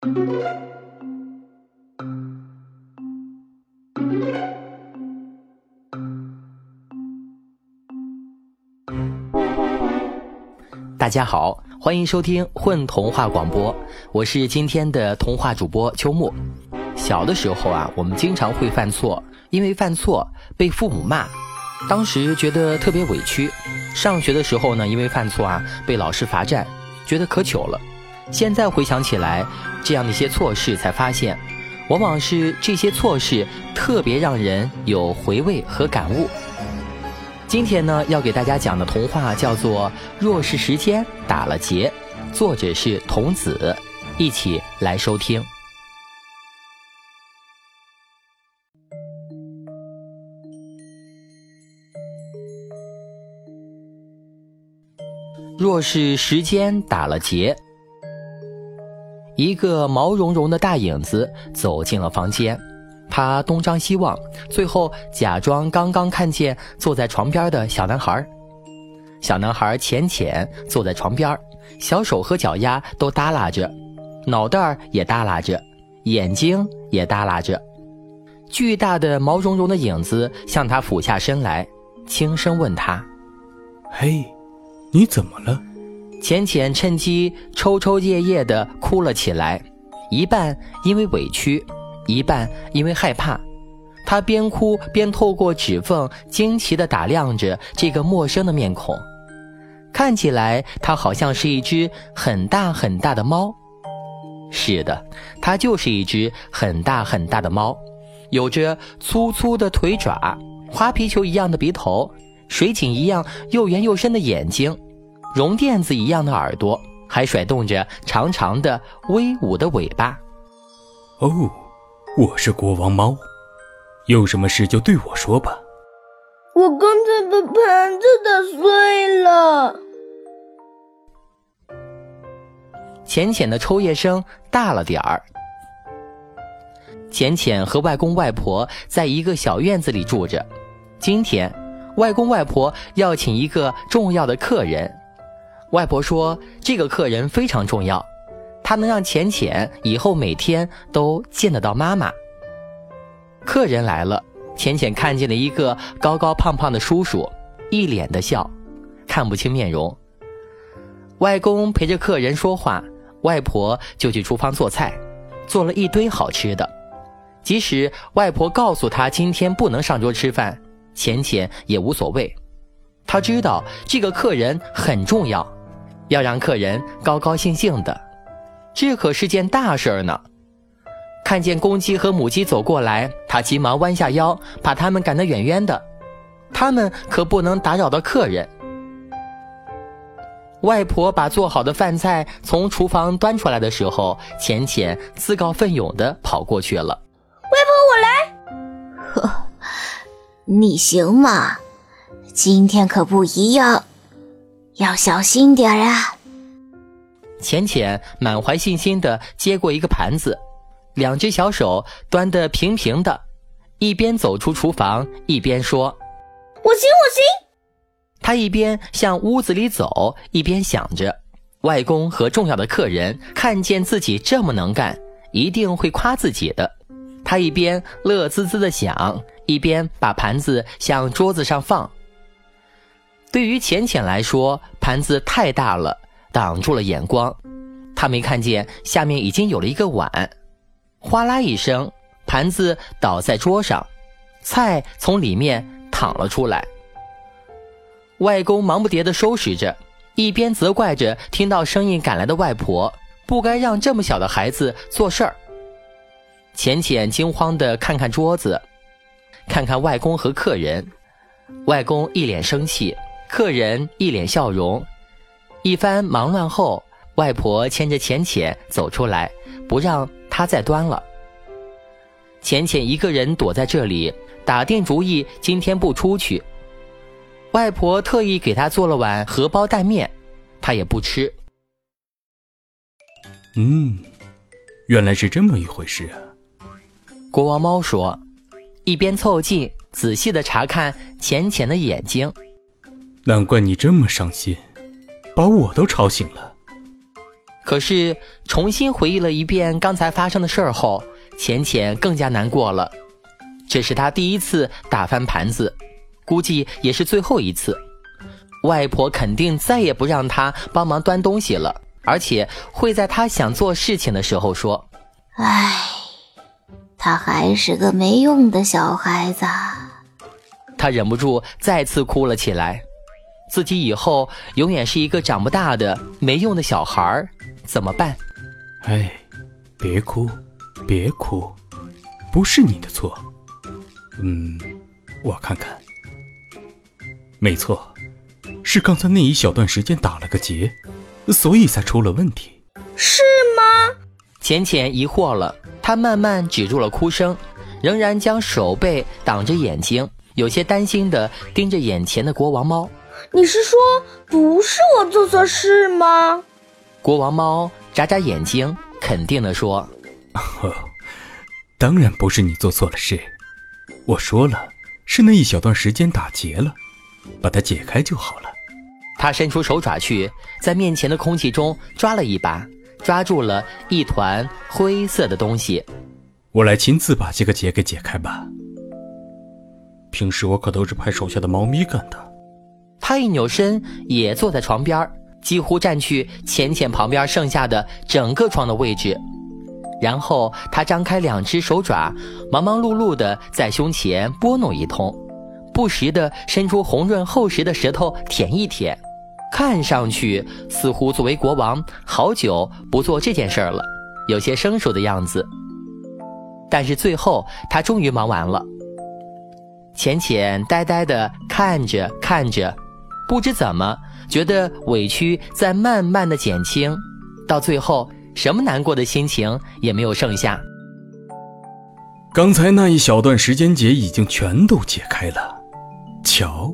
大家好，欢迎收听混童话广播，我是今天的童话主播秋木。小的时候啊，我们经常会犯错，因为犯错被父母骂，当时觉得特别委屈。上学的时候呢，因为犯错啊被老师罚站，觉得可糗了。现在回想起来，这样的一些错事，才发现，往往是这些错事特别让人有回味和感悟。今天呢，要给大家讲的童话叫做《若是时间打了结》，作者是童子，一起来收听。若是时间打了结，一个毛茸茸的大影子走进了房间。他东张西望，最后假装刚刚看见坐在床边的小男孩。小男孩浅浅坐在床边，小手和脚丫都耷拉着，脑袋也耷拉着，眼睛也耷拉着。巨大的毛茸茸的影子向他俯下身来，轻声问他：“嘿，你怎么了？”浅浅趁机抽抽噎噎地哭了起来，一半因为委屈。一半因为害怕，他边哭边透过指缝惊奇地打量着这个陌生的面孔，看起来他好像是一只很大很大的猫。是的，它就是一只很大很大的猫，有着粗粗的腿爪、花皮球一样的鼻头、水井一样又圆又深的眼睛、绒垫子一样的耳朵，还甩动着长长的威武的尾巴。哦。我是国王猫，有什么事就对我说吧。我刚才把盘子打碎了。浅浅的抽噎声大了点儿。浅浅和外公外婆在一个小院子里住着。今天，外公外婆要请一个重要的客人。外婆说，这个客人非常重要。他能让浅浅以后每天都见得到妈妈。客人来了，浅浅看见了一个高高胖胖的叔叔，一脸的笑，看不清面容。外公陪着客人说话，外婆就去厨房做菜，做了一堆好吃的。即使外婆告诉他今天不能上桌吃饭，浅浅也无所谓。他知道这个客人很重要，要让客人高高兴兴的。这可是件大事儿呢！看见公鸡和母鸡走过来，他急忙弯下腰，把它们赶得远远的。他们可不能打扰到客人。外婆把做好的饭菜从厨房端出来的时候，浅浅自告奋勇地跑过去了。外婆，我来。呵，你行吗？今天可不一样，要小心点儿啊！浅浅满怀信心的接过一个盘子，两只小手端得平平的，一边走出厨房，一边说：“我行，我行。”他一边向屋子里走，一边想着，外公和重要的客人看见自己这么能干，一定会夸自己的。他一边乐滋滋的想，一边把盘子向桌子上放。对于浅浅来说，盘子太大了。挡住了眼光，他没看见下面已经有了一个碗，哗啦一声，盘子倒在桌上，菜从里面淌了出来。外公忙不迭地收拾着，一边责怪着听到声音赶来的外婆，不该让这么小的孩子做事儿。浅浅惊慌地看看桌子，看看外公和客人，外公一脸生气，客人一脸笑容。一番忙乱后，外婆牵着浅浅走出来，不让她再端了。浅浅一个人躲在这里，打定主意今天不出去。外婆特意给她做了碗荷包蛋面，她也不吃。嗯，原来是这么一回事啊！国王猫说，一边凑近仔细的查看浅浅的眼睛。难怪你这么伤心。把我都吵醒了。可是重新回忆了一遍刚才发生的事儿后，浅浅更加难过了。这是他第一次打翻盘子，估计也是最后一次。外婆肯定再也不让他帮忙端东西了，而且会在他想做事情的时候说：“唉，他还是个没用的小孩子。”他忍不住再次哭了起来。自己以后永远是一个长不大的没用的小孩儿，怎么办？哎，别哭，别哭，不是你的错。嗯，我看看，没错，是刚才那一小段时间打了个结，所以才出了问题。是吗？浅浅疑惑了，她慢慢止住了哭声，仍然将手背挡着眼睛，有些担心的盯着眼前的国王猫。你是说不是我做错事吗？国王猫眨眨眼睛，肯定的说：“哦，当然不是你做错了事。我说了，是那一小段时间打结了，把它解开就好了。”他伸出手爪去，在面前的空气中抓了一把，抓住了一团灰色的东西。我来亲自把这个结给解开吧。平时我可都是派手下的猫咪干的。他一扭身，也坐在床边几乎占去浅浅旁边剩下的整个床的位置。然后他张开两只手爪，忙忙碌碌地在胸前拨弄一通，不时地伸出红润厚实的舌头舔一舔，看上去似乎作为国王好久不做这件事儿了，有些生疏的样子。但是最后他终于忙完了，浅浅呆呆地看着看着。不知怎么，觉得委屈在慢慢的减轻，到最后什么难过的心情也没有剩下。刚才那一小段时间结已经全都解开了，瞧，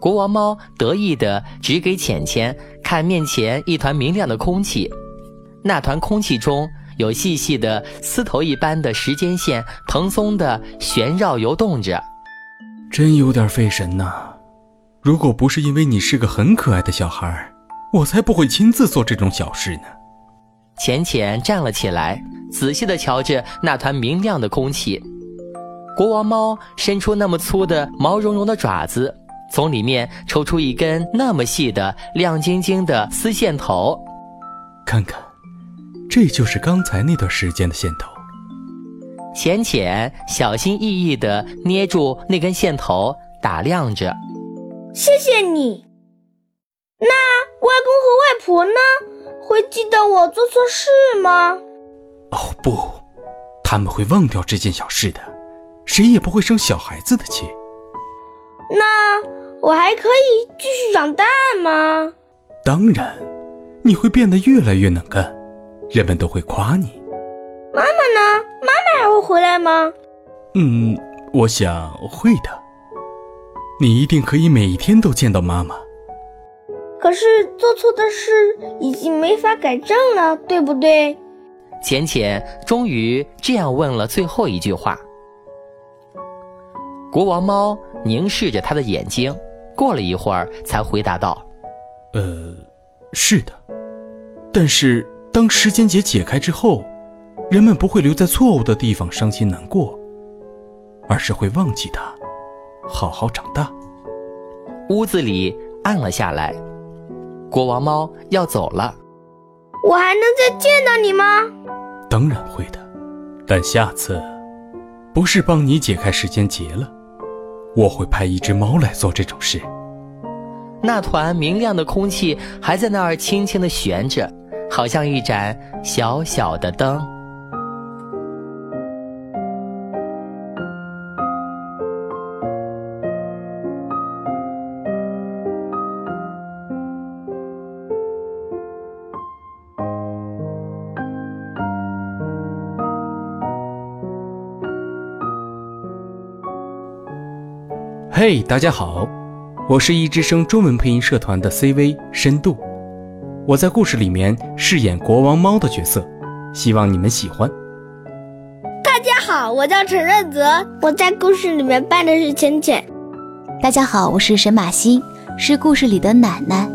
国王猫得意的指给浅浅看面前一团明亮的空气，那团空气中有细细的丝头一般的时间线蓬松的旋绕游动着，真有点费神呐。如果不是因为你是个很可爱的小孩，我才不会亲自做这种小事呢。浅浅站了起来，仔细地瞧着那团明亮的空气。国王猫伸出那么粗的毛茸茸的爪子，从里面抽出一根那么细的亮晶晶的丝线头。看看，这就是刚才那段时间的线头。浅浅小心翼翼地捏住那根线头，打量着。谢谢你。那外公和外婆呢？会记得我做错事吗？哦不，他们会忘掉这件小事的。谁也不会生小孩子的气。那我还可以继续长大吗？当然，你会变得越来越能干，人们都会夸你。妈妈呢？妈妈还会回来吗？嗯，我想会的。你一定可以每天都见到妈妈。可是做错的事已经没法改正了，对不对？浅浅终于这样问了最后一句话。国王猫凝视着他的眼睛，过了一会儿才回答道：“呃，是的。但是当时间结解开之后，人们不会留在错误的地方伤心难过，而是会忘记它。”好好长大。屋子里暗了下来，国王猫要走了。我还能再见到你吗？当然会的，但下次不是帮你解开时间结了，我会派一只猫来做这种事。那团明亮的空气还在那儿轻轻的悬着，好像一盏小小的灯。嘿，大家好，我是一之声中文配音社团的 CV 深度，我在故事里面饰演国王猫的角色，希望你们喜欢。大家好，我叫陈润泽，我在故事里面扮的是浅浅。大家好，我是沈马欣，是故事里的奶奶。